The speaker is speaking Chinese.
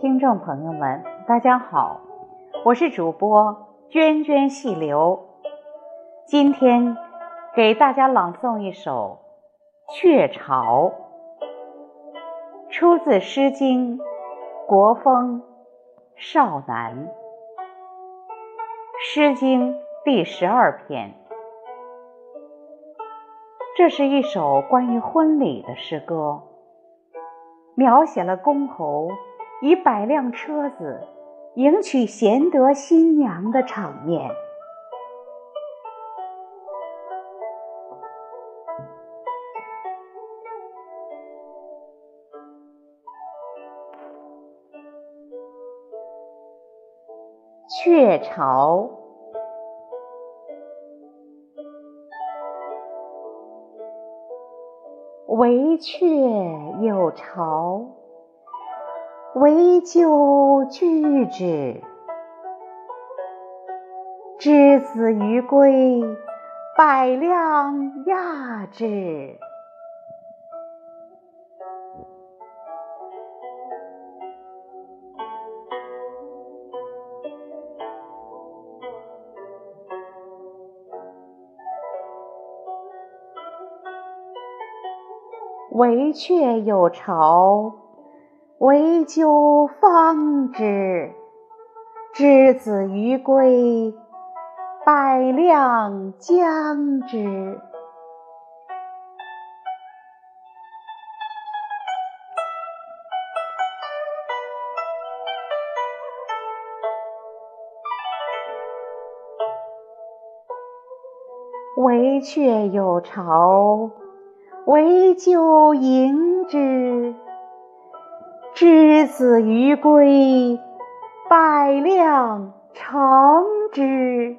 听众朋友们，大家好，我是主播涓涓细流。今天给大家朗诵一首《鹊巢》，出自《诗经·国风·少南》，《诗经》第十二篇。这是一首关于婚礼的诗歌，描写了公侯以百辆车子迎娶贤德新娘的场面。鹊巢。惟鹊有巢，惟鸠居之。之子于归，百辆亚之。惟鹊有巢，惟鸠方之。之子于归，百辆将之。惟鹊有巢。惟鸠盈之，之子于归，百量成之。